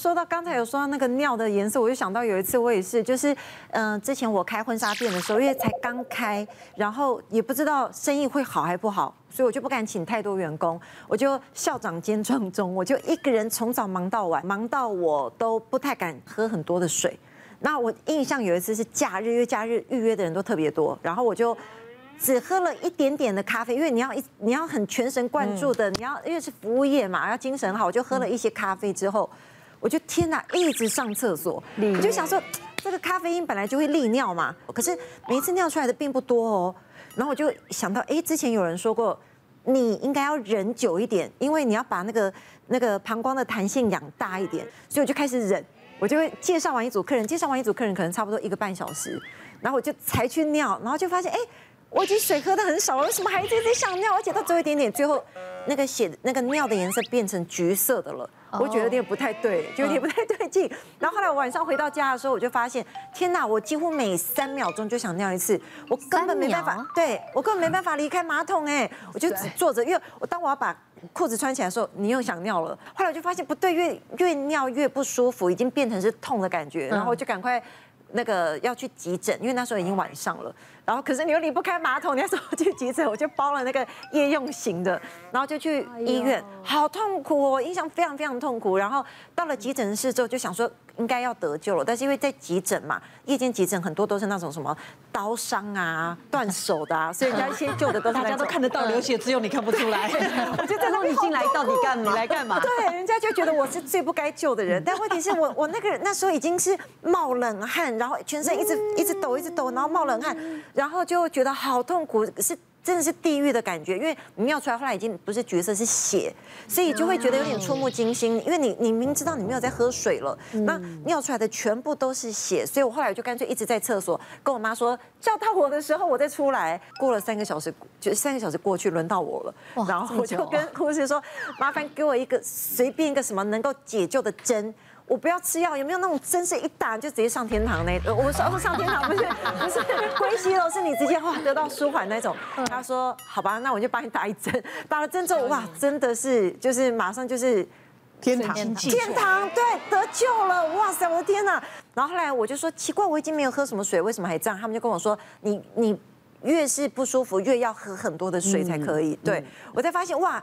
说到刚才有说到那个尿的颜色，我就想到有一次我也是，就是嗯、之前我开婚纱店的时候，因为才刚开，然后也不知道生意会好还不好，所以我就不敢请太多员工，我就校长兼撞中，我就一个人从早忙到晚，忙到我都不太敢喝很多的水。那我印象有一次是假日，因为假日预约的人都特别多，然后我就只喝了一点点的咖啡，因为你要一你要很全神贯注的，你要因为是服务业嘛，要精神好，我就喝了一些咖啡之后，我就天哪，一直上厕所，我就想说这个咖啡因本来就会利尿嘛，可是每一次尿出来的并不多哦，然后我就想到，哎，之前有人说过，你应该要忍久一点，因为你要把那个那个膀胱的弹性养大一点，所以我就开始忍。我就会介绍完一组客人，介绍完一组客人可能差不多一个半小时，然后我就才去尿，然后就发现，哎，我已经水喝的很少了，为什么还一直在想尿？而且到最后一点点，最后那个血那个尿的颜色变成橘色的了，我觉得有点不太对，就有点不太对劲。然后后来我晚上回到家的时候，我就发现，天哪，我几乎每三秒钟就想尿一次，我根本没办法，对我根本没办法离开马桶，哎，我就只坐着，因为我当我要把。裤子穿起来的时候，你又想尿了。后来我就发现不对，越越尿越不舒服，已经变成是痛的感觉。然后我就赶快那个要去急诊，因为那时候已经晚上了。然后可是你又离不开马桶，你要说我去急诊，我就包了那个夜用型的，然后就去医院，好痛苦哦，印象非常非常痛苦。然后到了急诊室之后，就想说。应该要得救了，但是因为在急诊嘛，夜间急诊很多都是那种什么刀伤啊、断手的啊，所以人家先救的都是大 家都看得到流血，只有你看不出来。我就在那里进来到底干嘛？你来干嘛？对，人家就觉得我是最不该救的人，但问题是我 我那个那时候已经是冒冷汗，然后全身一直一直抖一直抖，然后冒冷汗，然后就觉得好痛苦，是。真的是地狱的感觉，因为你尿出来后来已经不是橘色，是血，所以就会觉得有点触目惊心。因为你你明知道你没有在喝水了，那尿出来的全部都是血，所以我后来我就干脆一直在厕所跟我妈说，叫到我的时候我再出来。过了三个小时，就三个小时过去，轮到我了，然后我就跟护士说，麻烦给我一个随便一个什么能够解救的针。我不要吃药，有没有那种针是一打就直接上天堂那？我说上天堂不是不是归西楼，是你直接哇得到舒缓那种。他说好吧，那我就帮你打一针。打了针之后哇，真的是就是马上就是天堂天堂对得救了哇塞我的天哪！然后后来我就说奇怪，我已经没有喝什么水，为什么还这样？他们就跟我说你你越是不舒服越要喝很多的水才可以。对我才发现哇。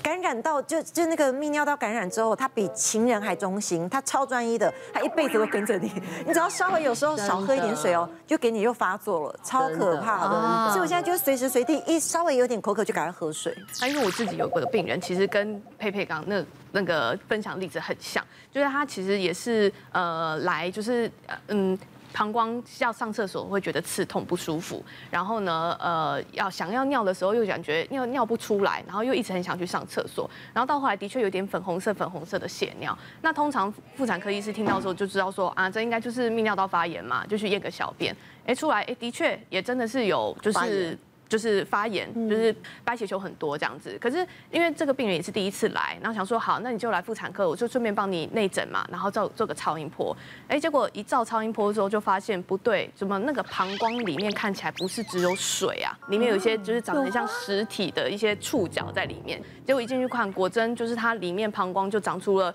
感染到就就那个泌尿道感染之后，他比情人还忠心，他超专一的，他一辈子都跟着你。你只要稍微有时候少喝一点水哦，就给你又发作了，超可怕的。所以我现在就随时随地一稍微有点口渴就赶快喝水。那因为我自己有个病人，其实跟佩佩刚那那个分享例子很像，就是他其实也是呃来就是嗯。膀胱要上厕所会觉得刺痛不舒服，然后呢，呃，要想要尿的时候又感觉尿尿不出来，然后又一直很想去上厕所，然后到后来的确有点粉红色粉红色的血尿。那通常妇产科医师听到之后就知道说啊，这应该就是泌尿道发炎嘛，就去验个小便，哎，出来哎，的确也真的是有就是。就是发炎，就是白血球很多这样子。可是因为这个病人也是第一次来，然后想说好，那你就来妇产科，我就顺便帮你内诊嘛，然后照做个超音波。哎，结果一照超音波之后，就发现不对，怎么那个膀胱里面看起来不是只有水啊？里面有一些就是长得像实体的一些触角在里面。结果一进去看，果真就是它里面膀胱就长出了，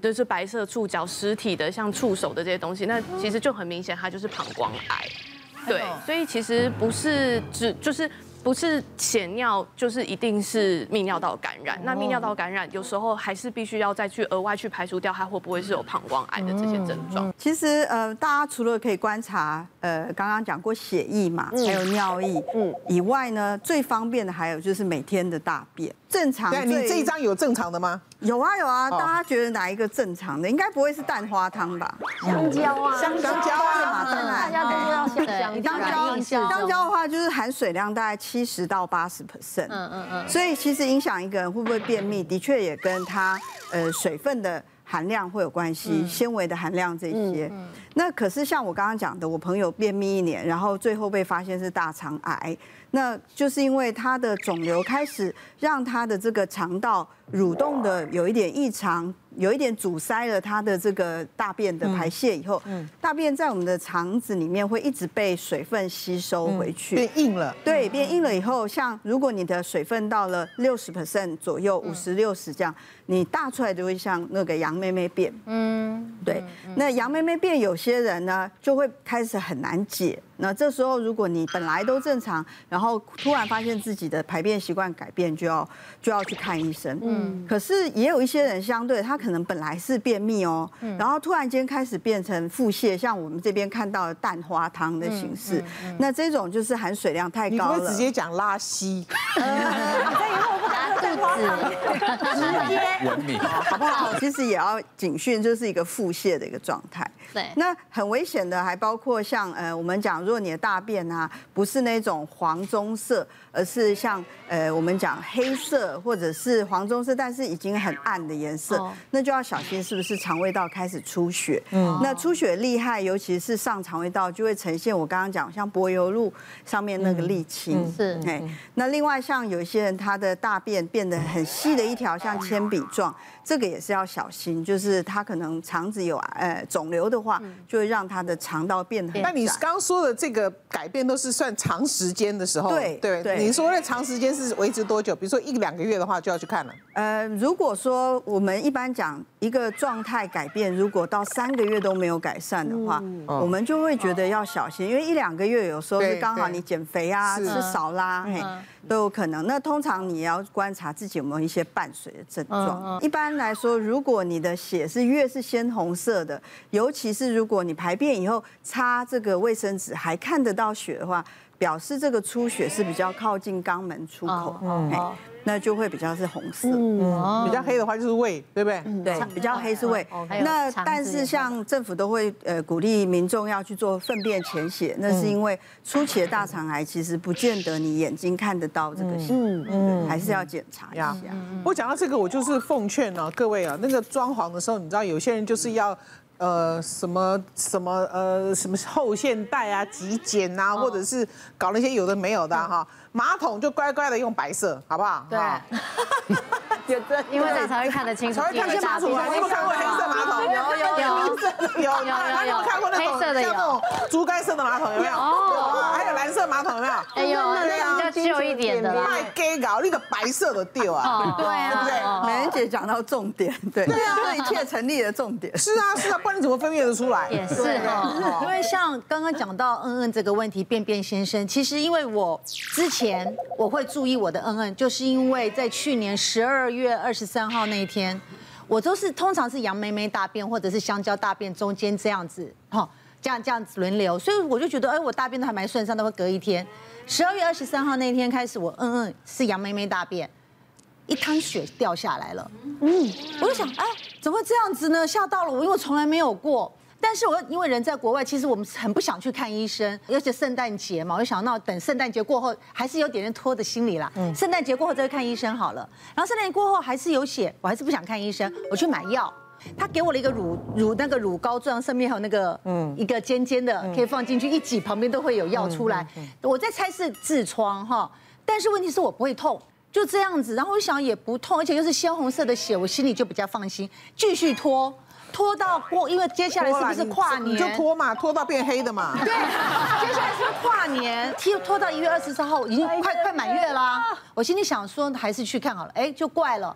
就是白色触角实体的像触手的这些东西。那其实就很明显，它就是膀胱癌。对，所以其实不是只就是不是血尿，就是一定是泌尿道感染。那泌尿道感染有时候还是必须要再去额外去排除掉它会不会是有膀胱癌的这些症状。其实呃，大家除了可以观察呃刚刚讲过血液嘛，还有尿液，嗯，以外呢，最方便的还有就是每天的大便。正常。对，你这一张有正常的吗？有啊有啊，大家觉得哪一个正常的？应该不会是蛋花汤吧？香蕉啊，香蕉啊，大家都要香蕉。香蕉，香蕉的话就是含水量大概七十到八十 percent。嗯嗯嗯。所以其实影响一个人会不会便秘，的确也跟他呃水分的含量会有关系，纤维的含量这些。那可是像我刚刚讲的，我朋友便秘一年，然后最后被发现是大肠癌。那就是因为他的肿瘤开始让他的这个肠道蠕动的有一点异常，有一点阻塞了它的这个大便的排泄以后，大便在我们的肠子里面会一直被水分吸收回去，变硬了。对，变硬了以后，像如果你的水分到了六十 percent 左右，五十六十这样，你大出来就会像那个羊妹妹便。嗯，对。那羊妹妹便有些人呢就会开始很难解。那这时候如果你本来都正常，然后突然发现自己的排便习惯改变，就要就要去看医生。嗯。可是也有一些人相对他可能本来是便秘哦，然后突然间开始变成腹泻，像我们这边看到的蛋花汤的形式。那这种就是含水量太高了。你会直接讲拉稀？在以后我不敢喝蛋花汤，直接文明，好不好？其实也要警讯，就是一个腹泻的一个状态。对。那很危险的还包括像呃，我们讲，如果你的大便啊不是那种黄棕色，而是像呃我们讲黑色或者是黄棕色，但是已经很暗的颜色，那就要小心是不是肠胃道开始出血。嗯。那出血厉害，尤其是上肠胃道，就会呈现我刚刚讲像柏油路上面那个沥青。是。哎，那另外像有一些人他的大便变得很细的一条，像铅笔状，这个也是要小心，就是他可能肠子有呃肿瘤的话，就会让他的肠道变得很。那你刚刚说的这个改变都是算长时间的时候？对对对。你说的长时间是维持多久？比如说一两个月的话，就要去看了。呃，如果说我们一般讲一个状态改变，如果到三个月都没有改善的话，我们就会觉得要小心，因为一两个月有时候是刚好你减肥啊，吃少啦，嘿，都有可能。那通常你要观察自己有没有一些伴随的症状。一般来说，如果你的血是越是鲜红色的，尤其是如果你排便以后擦这个卫生纸还看得到血的话，表示这个出血是比较靠近肛门出口。那就会比较是红色，嗯，比较黑的话就是胃，对不对？对，比较黑是胃。那但是像政府都会呃鼓励民众要去做粪便潜血，那是因为初期的大肠癌其实不见得你眼睛看得到这个，嗯嗯，还是要检查一下。我讲到这个，我就是奉劝呢，各位啊，那个装潢的时候，你知道有些人就是要。呃，什么什么呃，什么后现代啊，极简啊，或者是搞那些有的没有的哈，马桶就乖乖的用白色，好不好？对，有 的，因为这样才会看得清楚。才会看得清楚。你有没有看过黑色马桶？有有有有有有有看过那种像那种猪肝色的马桶有没有？有蓝色马桶有没有？哎呦，那个比较旧一点的。卖 gay 搞那个白色的丢啊？对啊，对不对？美人姐讲到重点，对，对啊，一切成立的重点。是啊，是啊，不然你怎么分辨得出来？也是哈，因为像刚刚讲到嗯嗯这个问题，便便先生，其实因为我之前我会注意我的嗯嗯，就是因为在去年十二月二十三号那一天，我都是通常是杨梅梅大便或者是香蕉大便中间这样子，哈，这样这样子轮流，所以我就觉得，哎，我大便都还蛮顺畅，都会隔一天。十二月二十三号那一天开始，我嗯嗯是杨妹妹大便。一滩血掉下来了，嗯，我就想，哎，怎么会这样子呢？吓到了我，因为我从来没有过。但是我因为人在国外，其实我们很不想去看医生，而且圣诞节嘛，我就想到等圣诞节过后，还是有点点拖的心理啦。嗯，圣诞节过后再去看医生好了。然后圣诞节过后还是有血，我还是不想看医生，我去买药。他给我了一个乳乳那个乳膏状，上面还有那个嗯一个尖尖的，可以放进去一挤，旁边都会有药出来。我在猜是痔疮哈，但是问题是我不会痛。就这样子，然后我想也不痛，而且又是鲜红色的血，我心里就比较放心，继续拖，拖到过，因为接下来是不是跨年？你就拖嘛，拖到变黑的嘛。对，接下来是跨年，拖拖到一月二十四号，已经快快满月啦。我心里想说，还是去看好了。哎，就怪了，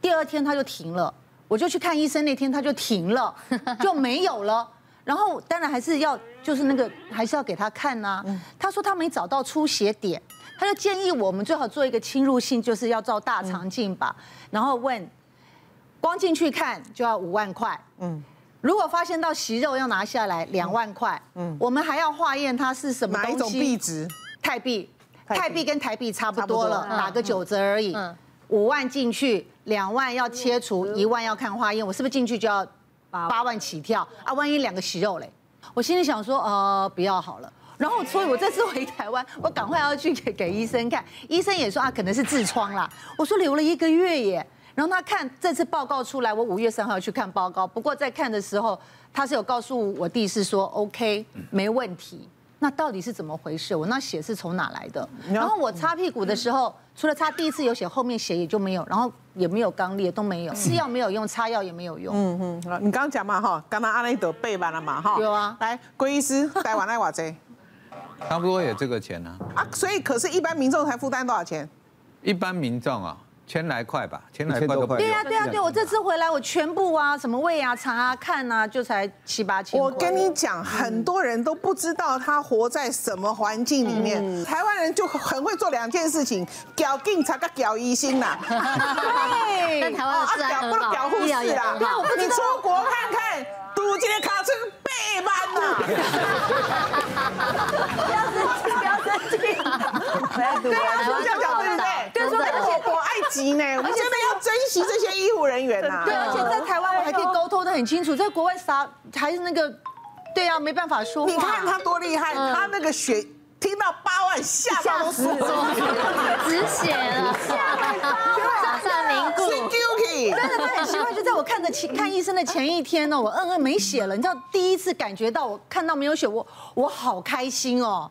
第二天他就停了，我就去看医生，那天他就停了，就没有了。然后当然还是要，就是那个还是要给他看呐、啊。他说他没找到出血点。他就建议我们最好做一个侵入性，就是要照大肠镜吧。然后问，光进去看就要五万块。嗯，如果发现到息肉要拿下来两万块。嗯，我们还要化验它是什么东西？哪一种币值？泰币，泰币跟台币差不多了，打个九折而已。五万进去，两万要切除，一万要看化验。我是不是进去就要八万起跳啊？万一两个息肉嘞？我心里想说，呃，不要好了。然后，所以我这次回台湾，我赶快要去给给医生看，医生也说啊，可能是痔疮啦。我说留了一个月耶，然后他看这次报告出来，我五月三号要去看报告。不过在看的时候，他是有告诉我弟是说 OK 没问题。那到底是怎么回事？我那血是从哪来的？然后我擦屁股的时候，除了擦第一次有血，后面血也就没有。然后也没有肛裂，都没有，吃药没有用，擦药也没有用。嗯嗯，你刚刚讲嘛哈，刚刚阿内德背完了嘛哈。有啊，来，郭医师带完来瓦贼，差不多也这个钱呢。啊，所以可是一般民众才负担多少钱？一般民众啊。千来块吧，千来块都快。对呀，对呀，对，我这次回来，我全部啊，什么胃啊、查啊、看啊，就才七八千。我跟你讲，很多人都不知道他活在什么环境里面。台湾人就很会做两件事情，屌警察跟屌医生呐。对，但台湾的治安很好，搞护士啦。你出国看看，堵今天卡车背班呐。不要生气，不要生气。对啊，这样讲对急呢，我们真的要珍惜这些医护人员呐。对，而且在台湾我还可以沟通的很清楚，在国外啥还是那个，对啊，没办法说。你看他多厉害，他那个血听到八万吓到都死了，止血了，马上凝固。真的他很奇怪，就在我看的 看医生的前一天呢，我嗯嗯没血了，你知道第一次感觉到我看到没有血，我我好开心哦。